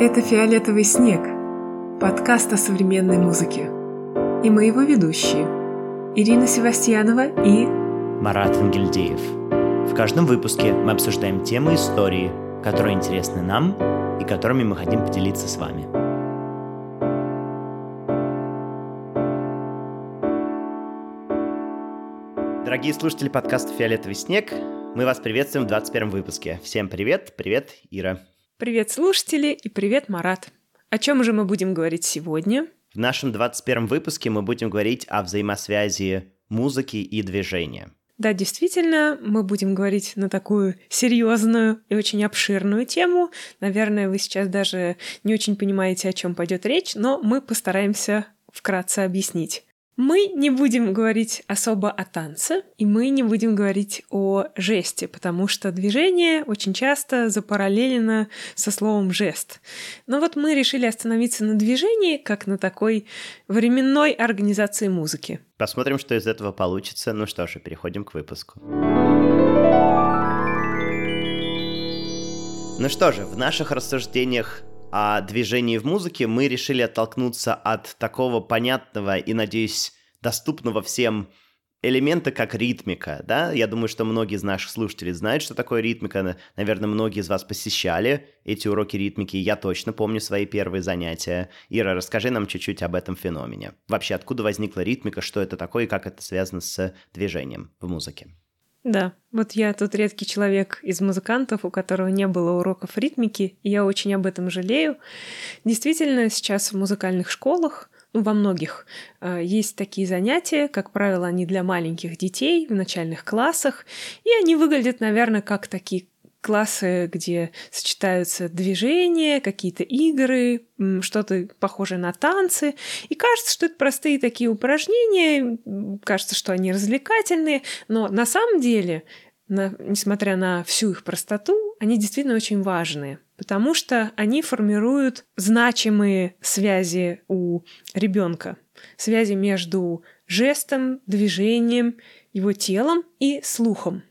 Это «Фиолетовый снег» – подкаст о современной музыке. И мы его ведущие – Ирина Севастьянова и Марат Ангельдеев. В каждом выпуске мы обсуждаем темы истории, которые интересны нам и которыми мы хотим поделиться с вами. Дорогие слушатели подкаста «Фиолетовый снег», мы вас приветствуем в 21 выпуске. Всем привет, привет, Ира. Привет, слушатели, и привет, Марат. О чем же мы будем говорить сегодня? В нашем 21 выпуске мы будем говорить о взаимосвязи музыки и движения. Да, действительно, мы будем говорить на такую серьезную и очень обширную тему. Наверное, вы сейчас даже не очень понимаете, о чем пойдет речь, но мы постараемся вкратце объяснить. Мы не будем говорить особо о танце, и мы не будем говорить о жесте, потому что движение очень часто запараллелено со словом «жест». Но вот мы решили остановиться на движении, как на такой временной организации музыки. Посмотрим, что из этого получится. Ну что ж, переходим к выпуску. Ну что же, в наших рассуждениях о движении в музыке, мы решили оттолкнуться от такого понятного и, надеюсь, доступного всем элемента, как ритмика, да? Я думаю, что многие из наших слушателей знают, что такое ритмика. Наверное, многие из вас посещали эти уроки ритмики. Я точно помню свои первые занятия. Ира, расскажи нам чуть-чуть об этом феномене. Вообще, откуда возникла ритмика, что это такое и как это связано с движением в музыке? Да, вот я тот редкий человек из музыкантов, у которого не было уроков ритмики, и я очень об этом жалею. Действительно, сейчас в музыкальных школах ну, во многих э, есть такие занятия, как правило, они для маленьких детей в начальных классах, и они выглядят, наверное, как такие классы, где сочетаются движения, какие-то игры, что-то похожее на танцы. И кажется, что это простые такие упражнения, кажется, что они развлекательные, но на самом деле, на, несмотря на всю их простоту, они действительно очень важные, потому что они формируют значимые связи у ребенка, связи между жестом, движением, его телом и слухом.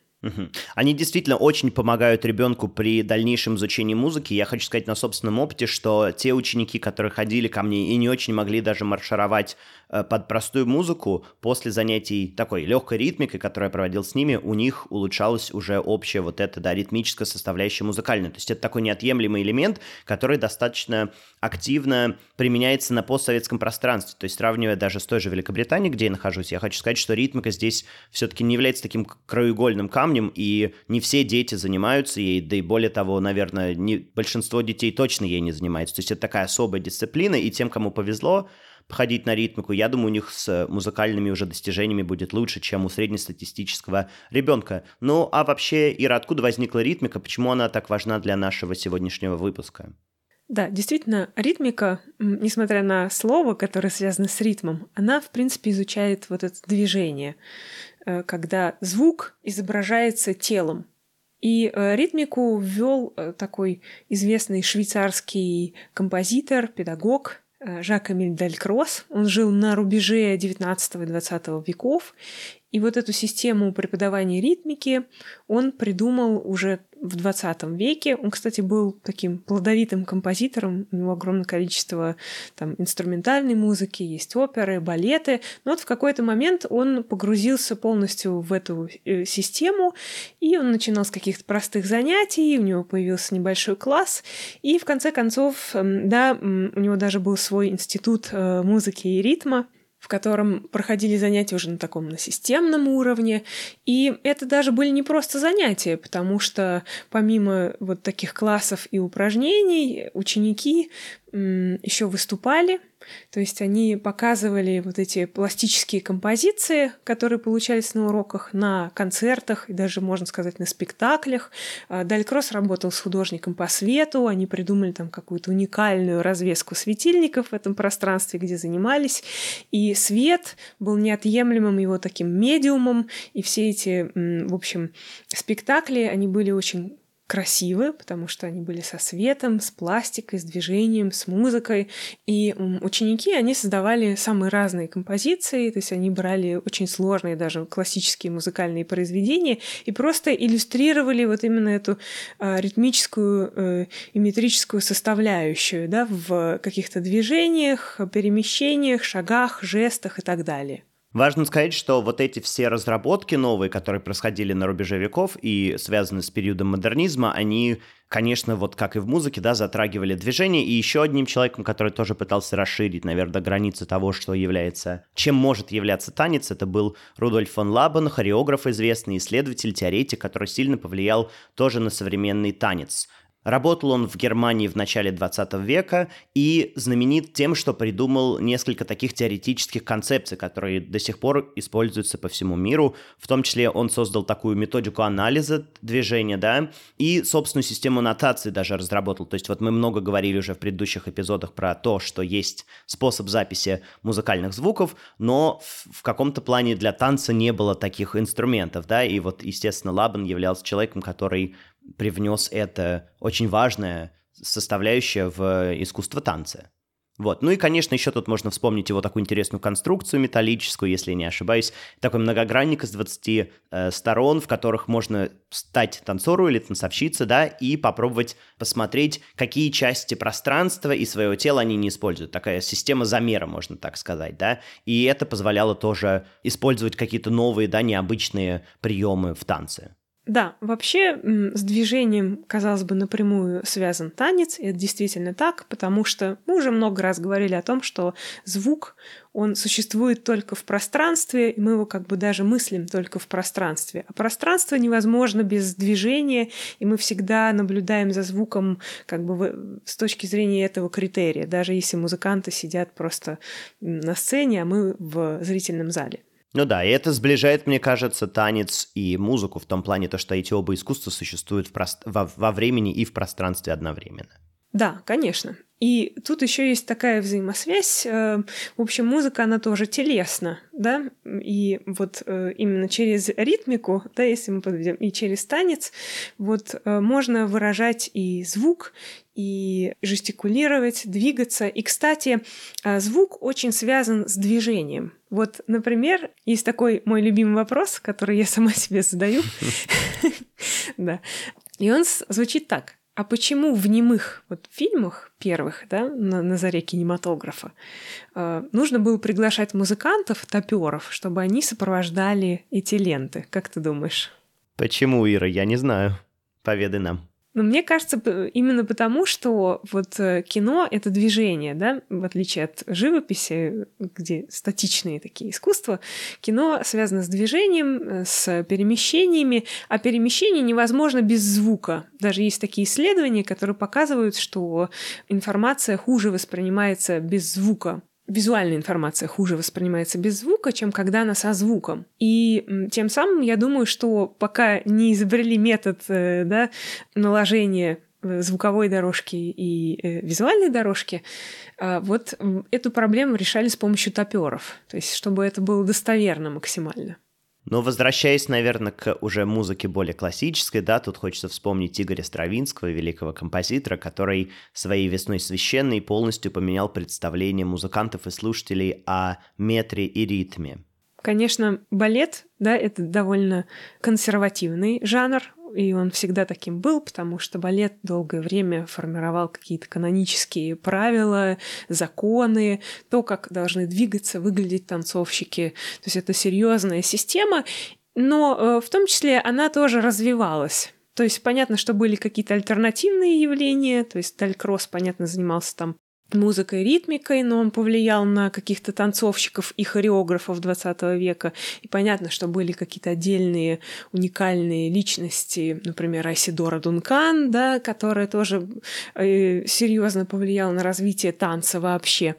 Они действительно очень помогают ребенку при дальнейшем изучении музыки. Я хочу сказать на собственном опыте, что те ученики, которые ходили ко мне и не очень могли даже маршировать под простую музыку после занятий такой легкой ритмикой, которую я проводил с ними, у них улучшалась уже общая вот эта, да, ритмическая составляющая музыкальная. То есть это такой неотъемлемый элемент, который достаточно активно применяется на постсоветском пространстве. То есть сравнивая даже с той же Великобританией, где я нахожусь, я хочу сказать, что ритмика здесь все-таки не является таким краеугольным камнем, и не все дети занимаются ей, да и более того, наверное, не, большинство детей точно ей не занимается. То есть это такая особая дисциплина, и тем, кому повезло, ходить на ритмику, я думаю, у них с музыкальными уже достижениями будет лучше, чем у среднестатистического ребенка. Ну, а вообще, Ира, откуда возникла ритмика, почему она так важна для нашего сегодняшнего выпуска? Да, действительно, ритмика, несмотря на слово, которое связано с ритмом, она, в принципе, изучает вот это движение, э, когда звук изображается телом. И э, ритмику ввел э, такой известный швейцарский композитор, педагог Э, Жак Эмиль Далькросс. Он жил на рубеже 19 и 20 веков, и вот эту систему преподавания ритмики он придумал уже в 20 веке. Он, кстати, был таким плодовитым композитором. У него огромное количество там, инструментальной музыки, есть оперы, балеты. Но вот в какой-то момент он погрузился полностью в эту э, систему, и он начинал с каких-то простых занятий, у него появился небольшой класс, и в конце концов, да, у него даже был свой институт э, музыки и ритма — в котором проходили занятия уже на таком на системном уровне. И это даже были не просто занятия, потому что помимо вот таких классов и упражнений, ученики еще выступали, то есть они показывали вот эти пластические композиции, которые получались на уроках, на концертах и даже, можно сказать, на спектаклях. А, Далькросс работал с художником по свету, они придумали там какую-то уникальную развеску светильников в этом пространстве, где занимались. И свет был неотъемлемым его таким медиумом, и все эти, в общем, спектакли, они были очень красивы, потому что они были со светом, с пластикой, с движением, с музыкой. И ученики, они создавали самые разные композиции, то есть они брали очень сложные даже классические музыкальные произведения и просто иллюстрировали вот именно эту а, ритмическую э, и метрическую составляющую да, в каких-то движениях, перемещениях, шагах, жестах и так далее. Важно сказать, что вот эти все разработки новые, которые происходили на рубеже веков и связаны с периодом модернизма, они, конечно, вот как и в музыке, да, затрагивали движение. И еще одним человеком, который тоже пытался расширить, наверное, границы того, что является, чем может являться танец, это был Рудольф фон Лабен, хореограф известный, исследователь, теоретик, который сильно повлиял тоже на современный танец. Работал он в Германии в начале 20 века и знаменит тем, что придумал несколько таких теоретических концепций, которые до сих пор используются по всему миру. В том числе он создал такую методику анализа движения, да, и собственную систему нотации даже разработал. То есть вот мы много говорили уже в предыдущих эпизодах про то, что есть способ записи музыкальных звуков, но в, каком-то плане для танца не было таких инструментов, да, и вот, естественно, Лабан являлся человеком, который привнес это очень важное составляющее в искусство танца. Вот. Ну и, конечно, еще тут можно вспомнить его такую интересную конструкцию металлическую, если не ошибаюсь. Такой многогранник из 20 э, сторон, в которых можно стать танцору или танцовщице, да, и попробовать посмотреть, какие части пространства и своего тела они не используют. Такая система замера, можно так сказать, да. И это позволяло тоже использовать какие-то новые, да, необычные приемы в танце. Да, вообще с движением, казалось бы, напрямую связан танец, и это действительно так, потому что мы уже много раз говорили о том, что звук, он существует только в пространстве, и мы его как бы даже мыслим только в пространстве. А пространство невозможно без движения, и мы всегда наблюдаем за звуком как бы с точки зрения этого критерия, даже если музыканты сидят просто на сцене, а мы в зрительном зале. Ну да, и это сближает, мне кажется, танец и музыку в том плане, то, что эти оба искусства существуют в прост... во, во времени и в пространстве одновременно. Да, конечно. И тут еще есть такая взаимосвязь. Э, в общем, музыка, она тоже телесна, да, и вот э, именно через ритмику, да, если мы подведем, и через танец, вот э, можно выражать и звук, и жестикулировать, двигаться. И, кстати, звук очень связан с движением. Вот, например, есть такой мой любимый вопрос, который я сама себе задаю. Да. И он звучит так. А почему в немых вот фильмах первых, да, на, на заре кинематографа, э, нужно было приглашать музыкантов, топеров, чтобы они сопровождали эти ленты? Как ты думаешь? Почему, Ира? Я не знаю. Поведай нам. Но мне кажется, именно потому, что вот э, кино — это движение, да, в отличие от живописи, где статичные такие искусства, кино связано с движением, э, с перемещениями, а перемещение невозможно без звука. Даже есть такие исследования, которые показывают, что информация хуже воспринимается без звука визуальная информация хуже воспринимается без звука, чем когда она со звуком. И тем самым я думаю, что пока не изобрели метод э, да, наложения э, звуковой дорожки и э, визуальной дорожки, э, вот эту проблему решали с помощью топеров, то есть чтобы это было достоверно максимально. Но возвращаясь, наверное, к уже музыке более классической, да, тут хочется вспомнить Игоря Стравинского, великого композитора, который своей весной священной полностью поменял представление музыкантов и слушателей о метре и ритме. Конечно, балет, да, это довольно консервативный жанр, и он всегда таким был, потому что балет долгое время формировал какие-то канонические правила, законы, то, как должны двигаться, выглядеть танцовщики. То есть это серьезная система, но э, в том числе она тоже развивалась. То есть понятно, что были какие-то альтернативные явления, то есть Талькросс, понятно, занимался там музыкой ритмикой, но он повлиял на каких-то танцовщиков и хореографов 20 века. И понятно, что были какие-то отдельные уникальные личности, например, Айсидора Дункан, да, которая тоже э, серьезно повлияла на развитие танца вообще.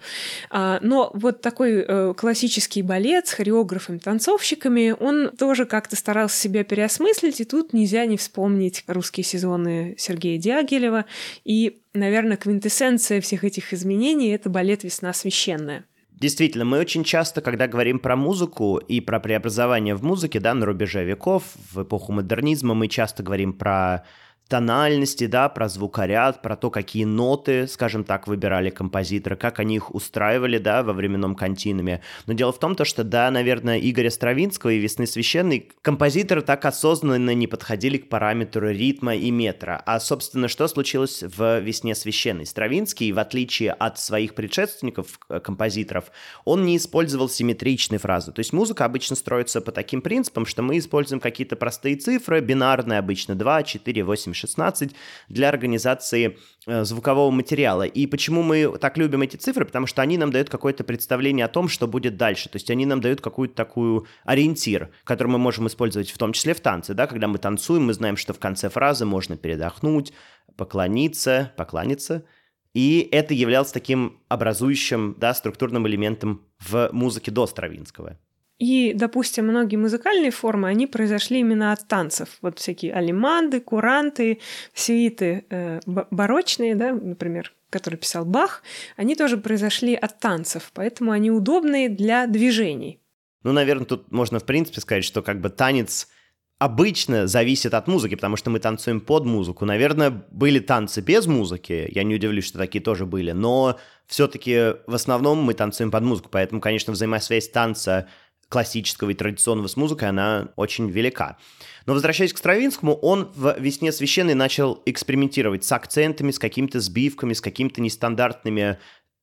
А, но вот такой э, классический балет с хореографами, танцовщиками, он тоже как-то старался себя переосмыслить, и тут нельзя не вспомнить русские сезоны Сергея Дягилева и наверное, квинтэссенция всех этих изменений — это балет «Весна священная». Действительно, мы очень часто, когда говорим про музыку и про преобразование в музыке, да, на рубеже веков, в эпоху модернизма, мы часто говорим про тональности, да, про звукоряд, про то, какие ноты, скажем так, выбирали композиторы, как они их устраивали, да, во временном континууме. Но дело в том, то, что, да, наверное, Игоря Стравинского и «Весны священной» композиторы так осознанно не подходили к параметру ритма и метра. А, собственно, что случилось в «Весне священной»? Стравинский, в отличие от своих предшественников, э, композиторов, он не использовал симметричные фразы. То есть музыка обычно строится по таким принципам, что мы используем какие-то простые цифры, бинарные обычно 2, 4, 8, 16 для организации э, звукового материала. И почему мы так любим эти цифры? Потому что они нам дают какое-то представление о том, что будет дальше. То есть они нам дают какую-то такую ориентир, который мы можем использовать в том числе в танце. Да? Когда мы танцуем, мы знаем, что в конце фразы можно передохнуть, поклониться, поклониться. И это являлось таким образующим да, структурным элементом в музыке до Стравинского. И, допустим, многие музыкальные формы, они произошли именно от танцев. Вот всякие алиманды, куранты, сюиты э, барочные, да, например, которые писал Бах, они тоже произошли от танцев, поэтому они удобные для движений. Ну, наверное, тут можно, в принципе, сказать, что как бы танец обычно зависит от музыки, потому что мы танцуем под музыку. Наверное, были танцы без музыки, я не удивлюсь, что такие тоже были, но все-таки в основном мы танцуем под музыку, поэтому, конечно, взаимосвязь танца классического и традиционного с музыкой, она очень велика. Но возвращаясь к Стравинскому, он в «Весне священной» начал экспериментировать с акцентами, с какими-то сбивками, с какими-то нестандартными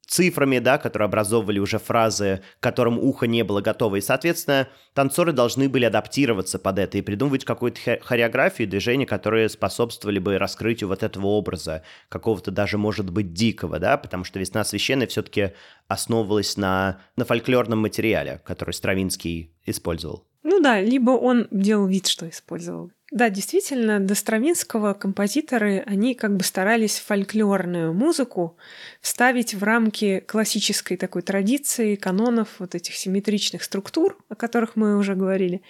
цифрами, да, которые образовывали уже фразы, к которым ухо не было готово. И, соответственно, танцоры должны были адаптироваться под это и придумывать какую-то хореографию и движения, которые способствовали бы раскрытию вот этого образа, какого-то даже, может быть, дикого, да, потому что «Весна священная» все-таки основывалась на, на фольклорном материале, который Стравинский использовал. Ну да, либо он делал вид, что использовал. Да, действительно, до Стравинского композиторы, они как бы старались фольклорную музыку вставить в рамки классической такой традиции, канонов, вот этих симметричных структур, о которых мы уже говорили.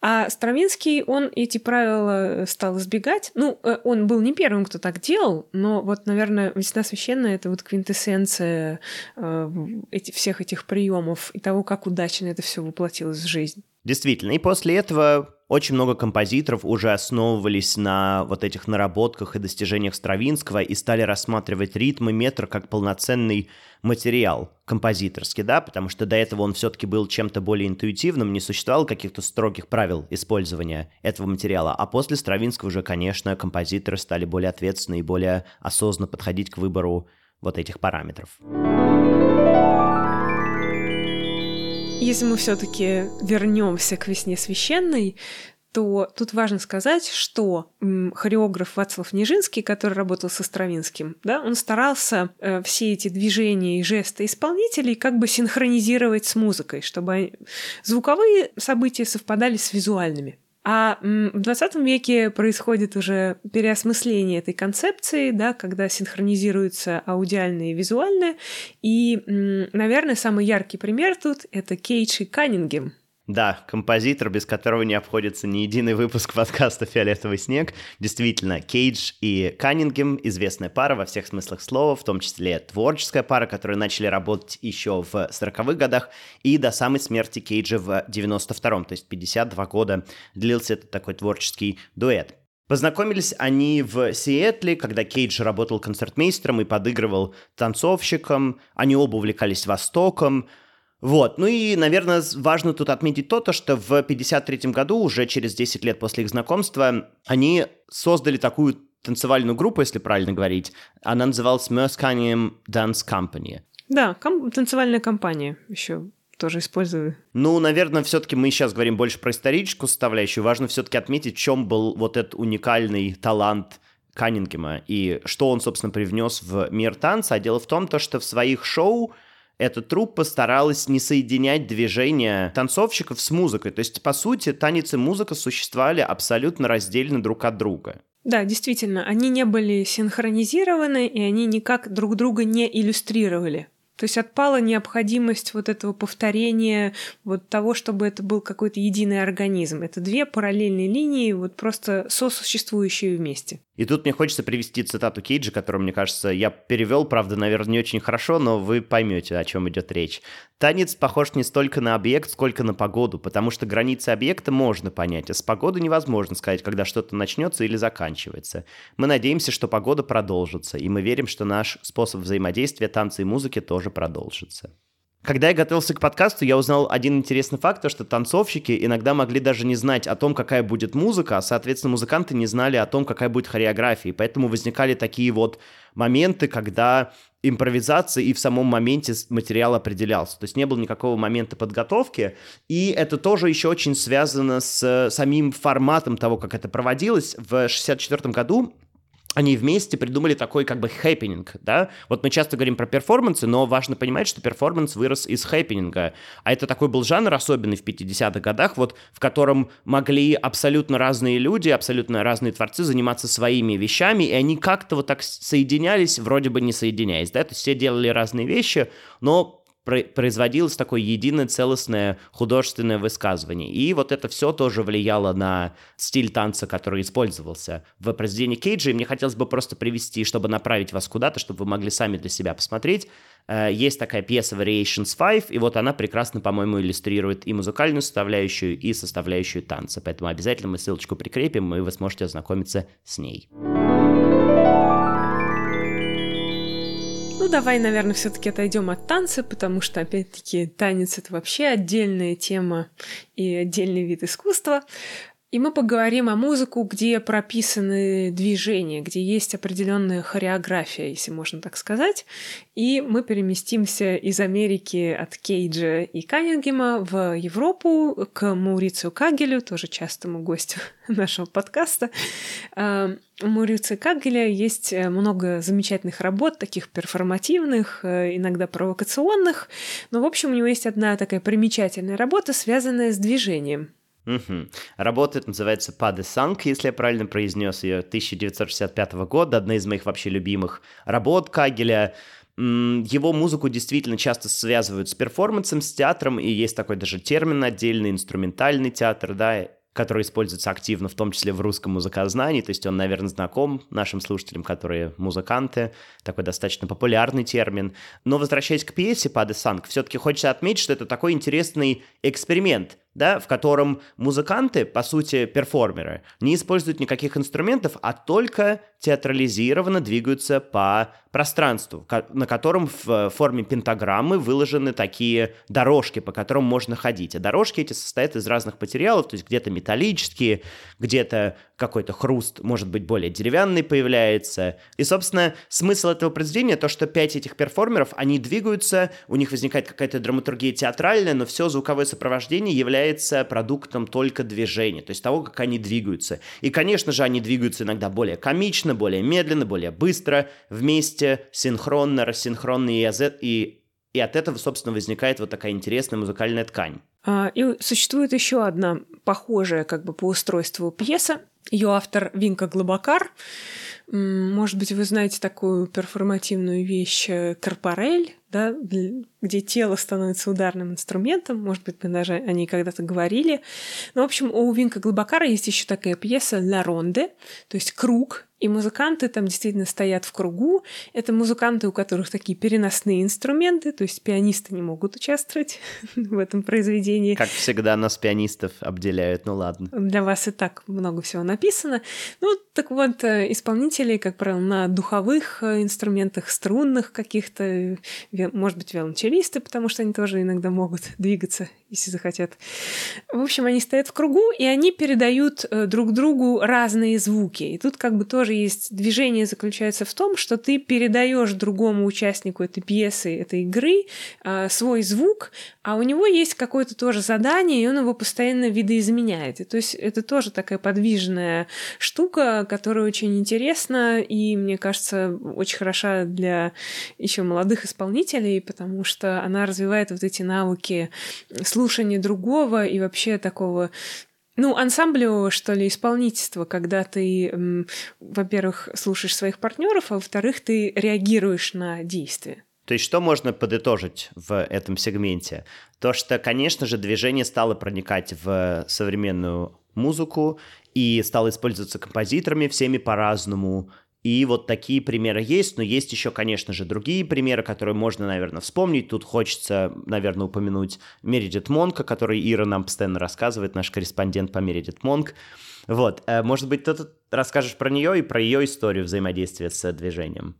А Стравинский, он эти правила стал избегать. Ну, э, он был не первым, кто так делал, но вот, наверное, «Весна священная» — это вот квинтэссенция э, эти, всех этих приемов и того, как удачно это все воплотилось в жизнь. Действительно. И после этого очень много композиторов уже основывались на вот этих наработках и достижениях Стравинского и стали рассматривать ритм и метр как полноценный материал композиторский, да, потому что до этого он все-таки был чем-то более интуитивным, не существовало каких-то строгих правил использования этого материала. А после Стравинского уже, конечно, композиторы стали более ответственны и более осознанно подходить к выбору вот этих параметров. Если мы все-таки вернемся к весне священной, то тут важно сказать, что хореограф Вацлав Нижинский, который работал со Стравинским, да, он старался э, все эти движения и жесты исполнителей как бы синхронизировать с музыкой, чтобы звуковые события совпадали с визуальными. А в 20 веке происходит уже переосмысление этой концепции, да, когда синхронизируются аудиальное и визуальное. И, наверное, самый яркий пример тут — это Кейдж и Каннингем, да, композитор, без которого не обходится ни единый выпуск подкаста «Фиолетовый снег». Действительно, Кейдж и Каннингем — известная пара во всех смыслах слова, в том числе творческая пара, которые начали работать еще в 40-х годах и до самой смерти Кейджа в 92-м, то есть 52 года длился этот такой творческий дуэт. Познакомились они в Сиэтле, когда Кейдж работал концертмейстером и подыгрывал танцовщикам. Они оба увлекались Востоком. Вот, ну и, наверное, важно тут отметить то, то что в 1953 году, уже через 10 лет после их знакомства, они создали такую танцевальную группу, если правильно говорить. Она называлась Merskanium Dance Company. Да, ком- танцевальная компания еще тоже использую. Ну, наверное, все-таки мы сейчас говорим больше про историческую составляющую. Важно все-таки отметить, в чем был вот этот уникальный талант Каннингема и что он, собственно, привнес в мир танца. А дело в том, то, что в своих шоу эта труппа старалась не соединять движения танцовщиков с музыкой. То есть, по сути, танец и музыка существовали абсолютно раздельно друг от друга. Да, действительно, они не были синхронизированы, и они никак друг друга не иллюстрировали. То есть отпала необходимость вот этого повторения, вот того, чтобы это был какой-то единый организм. Это две параллельные линии, вот просто сосуществующие вместе. И тут мне хочется привести цитату Кейджа, которую, мне кажется, я перевел, правда, наверное, не очень хорошо, но вы поймете, о чем идет речь. Танец похож не столько на объект, сколько на погоду, потому что границы объекта можно понять, а с погодой невозможно сказать, когда что-то начнется или заканчивается. Мы надеемся, что погода продолжится, и мы верим, что наш способ взаимодействия танца и музыки тоже продолжится. Когда я готовился к подкасту, я узнал один интересный факт, то что танцовщики иногда могли даже не знать о том, какая будет музыка, а, соответственно, музыканты не знали о том, какая будет хореография. И поэтому возникали такие вот моменты, когда импровизация и в самом моменте материал определялся. То есть не было никакого момента подготовки. И это тоже еще очень связано с самим форматом того, как это проводилось. В 1964 году они вместе придумали такой как бы хэппенинг, да? Вот мы часто говорим про перформансы, но важно понимать, что перформанс вырос из хэппенинга. А это такой был жанр особенный в 50-х годах, вот в котором могли абсолютно разные люди, абсолютно разные творцы заниматься своими вещами, и они как-то вот так соединялись, вроде бы не соединяясь, да? То есть все делали разные вещи, но производилось такое единое целостное художественное высказывание. И вот это все тоже влияло на стиль танца, который использовался в произведении Кейджа. И мне хотелось бы просто привести, чтобы направить вас куда-то, чтобы вы могли сами для себя посмотреть. Э, есть такая пьеса Variations 5, и вот она прекрасно, по-моему, иллюстрирует и музыкальную составляющую, и составляющую танца. Поэтому обязательно мы ссылочку прикрепим, и вы сможете ознакомиться с ней. Давай, наверное, все-таки отойдем от танца, потому что, опять-таки, танец это вообще отдельная тема и отдельный вид искусства. И мы поговорим о музыку, где прописаны движения, где есть определенная хореография, если можно так сказать. И мы переместимся из Америки от Кейджа и Каннингема в Европу к Маурицию Кагелю, тоже частому гостю нашего подкаста. А, у Маурицию Кагеля есть много замечательных работ, таких перформативных, э, иногда провокационных. Но, в общем, у него есть одна такая примечательная работа, связанная с движением. Угу. Работа называется Паде Санк, если я правильно произнес ее, 1965 года, одна из моих вообще любимых работ Кагеля. Его музыку действительно часто связывают с перформансом, с театром, и есть такой даже термин отдельный, инструментальный театр, да, который используется активно, в том числе в русском музыкознании, то есть он, наверное, знаком нашим слушателям, которые музыканты, такой достаточно популярный термин. Но возвращаясь к пьесе «Паде Санк», все-таки хочется отметить, что это такой интересный эксперимент, да, в котором музыканты, по сути, перформеры, не используют никаких инструментов, а только театрализированно двигаются по пространству, на котором в форме пентаграммы выложены такие дорожки, по которым можно ходить. А дорожки эти состоят из разных материалов, то есть где-то металлические, где-то какой-то хруст, может быть, более деревянный появляется. И, собственно, смысл этого произведения то, что пять этих перформеров, они двигаются, у них возникает какая-то драматургия театральная, но все звуковое сопровождение является продуктом только движения, то есть того, как они двигаются. И, конечно же, они двигаются иногда более комично, более медленно, более быстро, вместе, синхронно, рассинхронно, и, и, и от этого, собственно, возникает вот такая интересная музыкальная ткань. А, и существует еще одна похожая как бы по устройству пьеса, ее автор Винка Глобакар. Может быть, вы знаете такую перформативную вещь э, «Корпорель», да, где тело становится ударным инструментом. Может быть, мы даже о ней когда-то говорили. Но, в общем, у Винка Глобакара есть еще такая пьеса «Ла Ронде», то есть «Круг», и музыканты там действительно стоят в кругу. Это музыканты, у которых такие переносные инструменты, то есть пианисты не могут участвовать в этом произведении. Как всегда нас пианистов обделяют, ну ладно. Для вас и так много всего написано. Ну, так вот, э, исполнители, как правило, на духовых э, инструментах, струнных каких-то, может быть, виолончелисты, потому что они тоже иногда могут двигаться, если захотят. В общем, они стоят в кругу, и они передают э, друг другу разные звуки. И тут как бы тоже есть движение заключается в том, что ты передаешь другому участнику этой пьесы, этой игры э, свой звук, а у него есть какое-то тоже задание, и он его постоянно видоизменяет. И, то есть это тоже такая подвижная штука, которая очень интересна и, мне кажется, очень хороша для еще молодых исполнителей, потому что она развивает вот эти навыки слушания другого и вообще такого ну, ансамблю, что ли, исполнительство, когда ты, во-первых, слушаешь своих партнеров, а во-вторых, ты реагируешь на действия. То есть что можно подытожить в этом сегменте? То, что, конечно же, движение стало проникать в современную музыку и стало использоваться композиторами всеми по-разному. И вот такие примеры есть, но есть еще, конечно же, другие примеры, которые можно, наверное, вспомнить. Тут хочется, наверное, упомянуть Мередит Монка, который Ира нам постоянно рассказывает, наш корреспондент по Мередит Монк. Вот, э, может быть, ты расскажешь про нее и про ее историю взаимодействия с движением.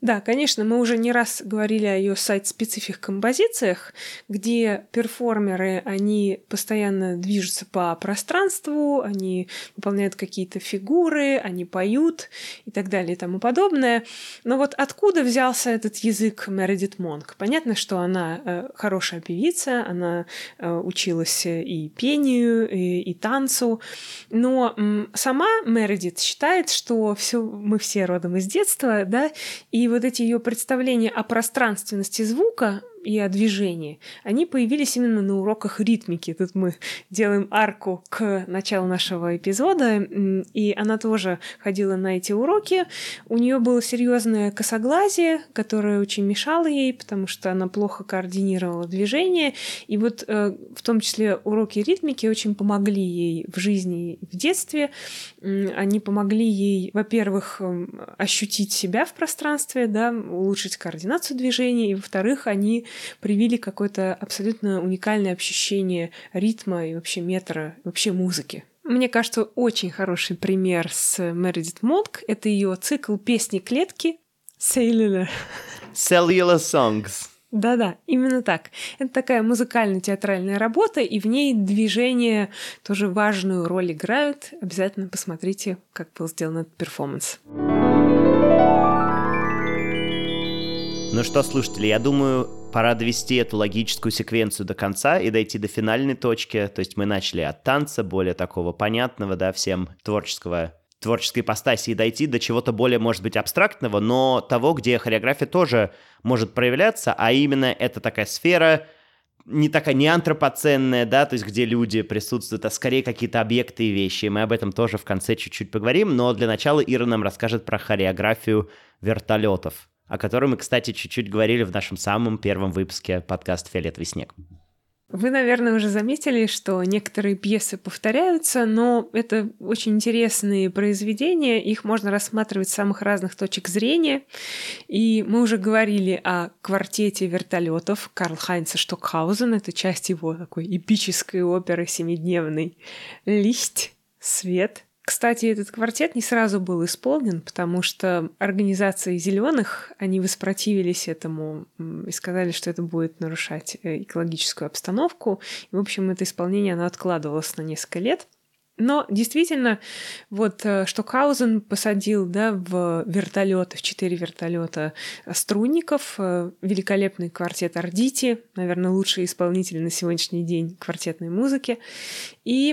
Да, конечно, мы уже не раз говорили о ее сайт-специфик композициях, где перформеры, они постоянно движутся по пространству, они выполняют какие-то фигуры, они поют и так далее и тому подобное. Но вот откуда взялся этот язык Мередит Монк? Понятно, что она э, хорошая певица, она э, училась и пению, и, и танцу, но сама Мередит считает, что все, мы все родом из детства, да, и вот эти ее представления о пространственности звука, и о движении, они появились именно на уроках ритмики. Тут мы делаем арку к началу нашего эпизода, и она тоже ходила на эти уроки. У нее было серьезное косоглазие, которое очень мешало ей, потому что она плохо координировала движение. И вот э, в том числе уроки ритмики очень помогли ей в жизни в детстве. Они помогли ей, во-первых, эм, ощутить себя в пространстве, да, улучшить координацию движений, и, во-вторых, они привили какое-то абсолютно уникальное ощущение ритма и вообще метра, вообще музыки. Мне кажется, очень хороший пример с Мередит Монк — это ее цикл песни клетки Cellular. Cellular Songs. Да-да, именно так. Это такая музыкально-театральная работа, и в ней движения тоже важную роль играют. Обязательно посмотрите, как был сделан этот перформанс. Ну что, слушатели, я думаю, пора довести эту логическую секвенцию до конца и дойти до финальной точки. То есть мы начали от танца, более такого понятного, да, всем творческого творческой ипостаси и дойти до чего-то более, может быть, абстрактного, но того, где хореография тоже может проявляться, а именно это такая сфера, не такая не антропоценная, да, то есть где люди присутствуют, а скорее какие-то объекты и вещи. Мы об этом тоже в конце чуть-чуть поговорим, но для начала Ира нам расскажет про хореографию вертолетов о которой мы, кстати, чуть-чуть говорили в нашем самом первом выпуске подкаста «Фиолетовый снег». Вы, наверное, уже заметили, что некоторые пьесы повторяются, но это очень интересные произведения, их можно рассматривать с самых разных точек зрения. И мы уже говорили о квартете вертолетов Карл Хайнца Штокхаузен, это часть его такой эпической оперы семидневной «Листь», «Свет», кстати, этот квартет не сразу был исполнен, потому что организации зеленых они воспротивились этому и сказали, что это будет нарушать э, экологическую обстановку. И, в общем, это исполнение оно откладывалось на несколько лет. Но действительно, вот э, Штокхаузен посадил да, в вертолеты, в четыре вертолета струнников, э, великолепный квартет Ардити, наверное, лучший исполнитель на сегодняшний день квартетной музыки. И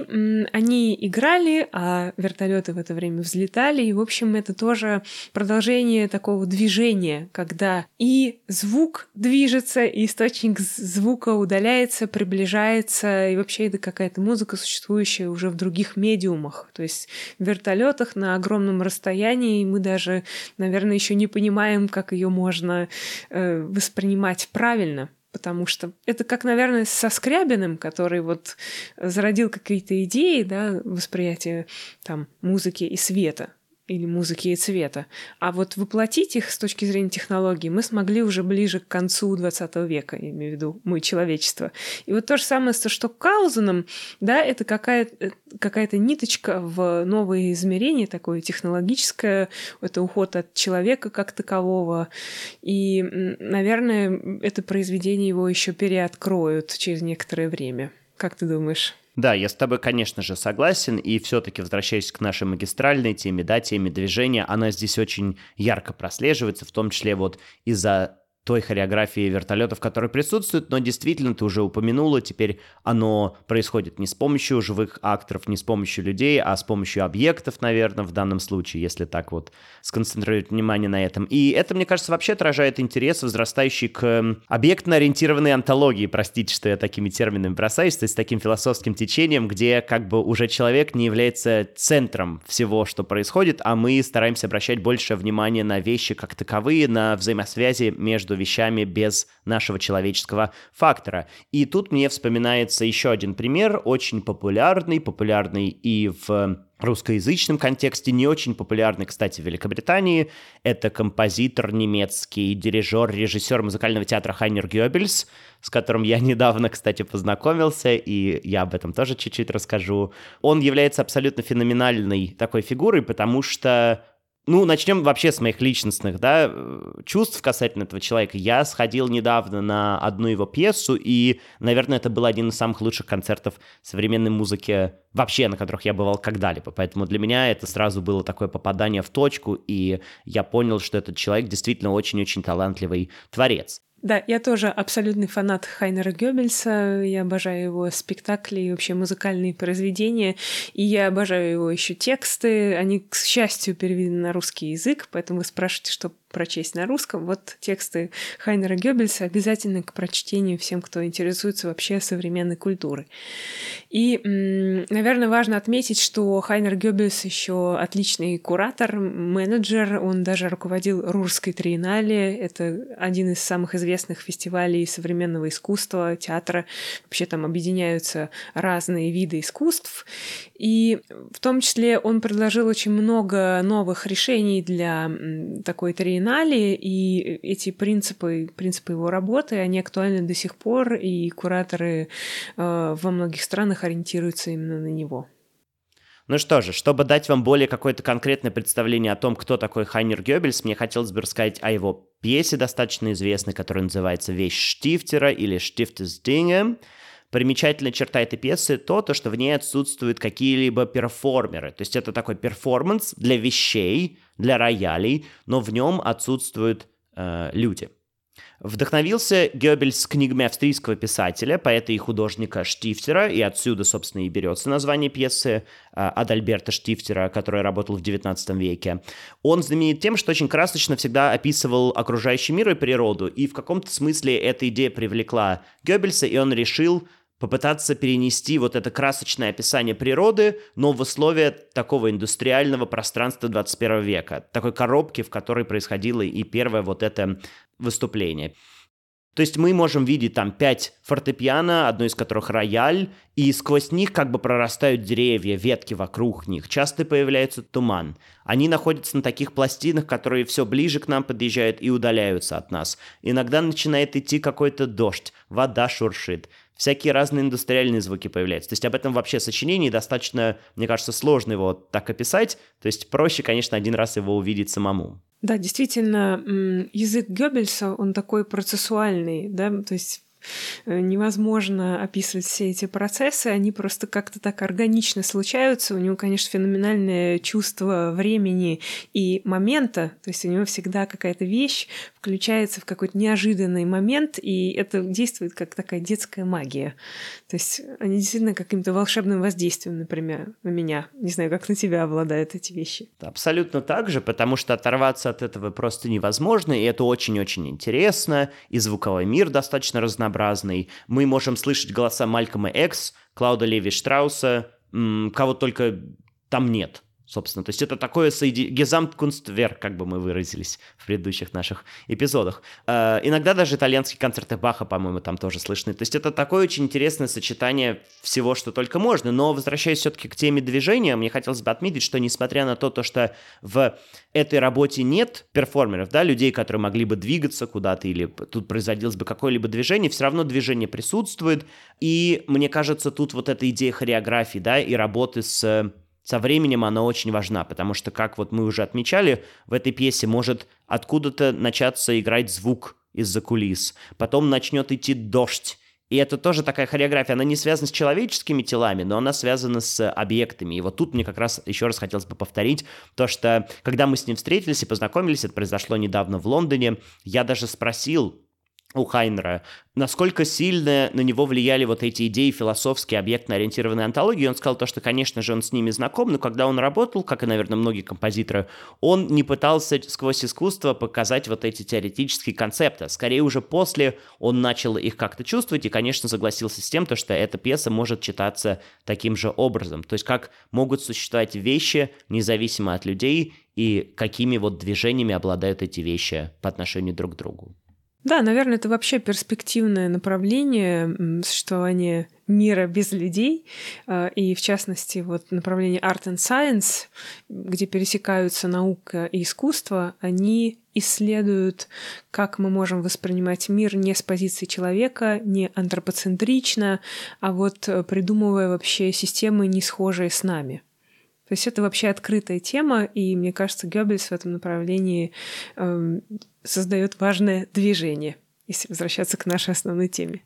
они играли, а вертолеты в это время взлетали. И, в общем, это тоже продолжение такого движения, когда и звук движется, и источник звука удаляется, приближается, и вообще это какая-то музыка, существующая уже в других медиумах. То есть вертолетах на огромном расстоянии мы даже, наверное, еще не понимаем, как ее можно э, воспринимать правильно потому что это как, наверное, со Скрябиным, который вот зародил какие-то идеи, да, восприятия там музыки и света или музыки и цвета. А вот воплотить их с точки зрения технологий мы смогли уже ближе к концу 20 века, я имею в виду мы, человечество. И вот то же самое со Штоккаузеном, да, это какая-то э, какая ниточка в новые измерения, такое технологическое, это уход от человека как такового. И, наверное, это произведение его еще переоткроют через некоторое время. Как ты думаешь? Да, я с тобой, конечно же, согласен, и все-таки возвращаясь к нашей магистральной теме, да, теме движения, она здесь очень ярко прослеживается, в том числе вот из-за той хореографии вертолетов, которые присутствуют, но действительно, ты уже упомянула, теперь оно происходит не с помощью живых акторов, не с помощью людей, а с помощью объектов, наверное, в данном случае, если так вот сконцентрировать внимание на этом. И это, мне кажется, вообще отражает интерес, возрастающий к объектно-ориентированной антологии, простите, что я такими терминами бросаюсь, то есть таким философским течением, где как бы уже человек не является центром всего, что происходит, а мы стараемся обращать больше внимания на вещи как таковые, на взаимосвязи между вещами без нашего человеческого фактора. И тут мне вспоминается еще один пример, очень популярный, популярный и в русскоязычном контексте, не очень популярный, кстати, в Великобритании. Это композитор немецкий, дирижер, режиссер музыкального театра Хайнер Гёбельс, с которым я недавно, кстати, познакомился, и я об этом тоже чуть-чуть расскажу. Он является абсолютно феноменальной такой фигурой, потому что ну, начнем вообще с моих личностных, да, чувств касательно этого человека. Я сходил недавно на одну его пьесу, и, наверное, это был один из самых лучших концертов современной музыки вообще, на которых я бывал когда-либо. Поэтому для меня это сразу было такое попадание в точку, и я понял, что этот человек действительно очень-очень талантливый творец. Да, я тоже абсолютный фанат Хайнера Гёббельса. Я обожаю его спектакли и вообще музыкальные произведения. И я обожаю его еще тексты. Они, к счастью, переведены на русский язык, поэтому вы спрашиваете, что прочесть на русском. Вот тексты Хайнера Гёббельса обязательно к прочтению всем, кто интересуется вообще современной культурой. И, наверное, важно отметить, что Хайнер Гёббельс еще отличный куратор, менеджер. Он даже руководил Рурской триеннале. Это один из самых известных фестивалей современного искусства, театра. Вообще там объединяются разные виды искусств. И в том числе он предложил очень много новых решений для такой триеннале, и эти принципы, принципы его работы, они актуальны до сих пор, и кураторы э, во многих странах ориентируются именно на него. Ну что же, чтобы дать вам более какое-то конкретное представление о том, кто такой Хайнер Гёббельс, мне хотелось бы рассказать о его пьесе, достаточно известной, которая называется «Вещь Штифтера» или «Штифтес Dinge». Примечательная черта этой пьесы то, то, что в ней отсутствуют какие-либо перформеры. То есть это такой перформанс для вещей, для роялей, но в нем отсутствуют э, люди. Вдохновился Гёббельс книгами австрийского писателя, поэта и художника Штифтера, и отсюда, собственно, и берется название пьесы э, Адальберта Штифтера, который работал в XIX веке. Он знаменит тем, что очень красочно всегда описывал окружающий мир и природу, и в каком-то смысле эта идея привлекла Гёббельса, и он решил попытаться перенести вот это красочное описание природы, но в условия такого индустриального пространства 21 века, такой коробки, в которой происходило и первое вот это выступление. То есть мы можем видеть там пять фортепиано, одно из которых рояль, и сквозь них как бы прорастают деревья, ветки вокруг них. Часто появляется туман. Они находятся на таких пластинах, которые все ближе к нам подъезжают и удаляются от нас. Иногда начинает идти какой-то дождь, вода шуршит всякие разные индустриальные звуки появляются. То есть об этом вообще сочинении достаточно, мне кажется, сложно его так описать. То есть проще, конечно, один раз его увидеть самому. Да, действительно, язык Гёббельса, он такой процессуальный, да, то есть невозможно описывать все эти процессы, они просто как-то так органично случаются. У него, конечно, феноменальное чувство времени и момента, то есть у него всегда какая-то вещь включается в какой-то неожиданный момент, и это действует как такая детская магия. То есть они действительно каким-то волшебным воздействием, например, на меня. Не знаю, как на тебя обладают эти вещи. Абсолютно так же, потому что оторваться от этого просто невозможно, и это очень-очень интересно, и звуковой мир достаточно разнообразный, разнообразный. Мы можем слышать голоса Малькома Экс, Клауда Леви Штрауса, кого только там нет собственно. То есть это такое соеди... Gesamtkunstwerk, как бы мы выразились в предыдущих наших эпизодах. Э, иногда даже итальянские концерты Баха, по-моему, там тоже слышны. То есть это такое очень интересное сочетание всего, что только можно. Но возвращаясь все-таки к теме движения, мне хотелось бы отметить, что несмотря на то, то что в этой работе нет перформеров, да, людей, которые могли бы двигаться куда-то или тут производилось бы какое-либо движение, все равно движение присутствует. И мне кажется, тут вот эта идея хореографии, да, и работы с со временем она очень важна, потому что, как вот мы уже отмечали, в этой пьесе может откуда-то начаться играть звук из-за кулис, потом начнет идти дождь, и это тоже такая хореография, она не связана с человеческими телами, но она связана с объектами. И вот тут мне как раз еще раз хотелось бы повторить то, что когда мы с ним встретились и познакомились, это произошло недавно в Лондоне, я даже спросил у Хайнера, насколько сильно на него влияли вот эти идеи философские, объектно-ориентированной антологии. Он сказал то, что, конечно же, он с ними знаком, но когда он работал, как и, наверное, многие композиторы, он не пытался сквозь искусство показать вот эти теоретические концепты. Скорее уже после он начал их как-то чувствовать и, конечно, согласился с тем, то, что эта пьеса может читаться таким же образом. То есть как могут существовать вещи независимо от людей и какими вот движениями обладают эти вещи по отношению друг к другу. Да, наверное, это вообще перспективное направление существования мира без людей, а, и в частности вот направление Art and Science, где пересекаются наука и искусство, они исследуют, как мы можем воспринимать мир не с позиции человека, не антропоцентрично, а вот э, придумывая вообще системы, не схожие с нами. То есть это вообще открытая тема, и мне кажется, Геббельс в этом направлении э, создает важное движение, если возвращаться к нашей основной теме.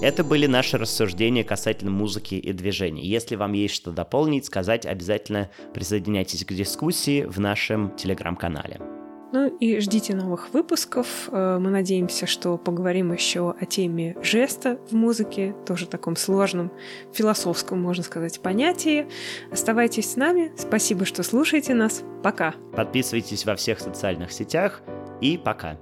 Это были наши рассуждения касательно музыки и движений. Если вам есть что дополнить, сказать, обязательно присоединяйтесь к дискуссии в нашем телеграм-канале. Ну и ждите новых выпусков. Э, мы надеемся, что поговорим еще о теме жеста в музыке, тоже таком сложном, философском, можно сказать, понятии. Оставайтесь с нами. Спасибо, что слушаете нас. Пока. Подписывайтесь во всех социальных сетях и пока.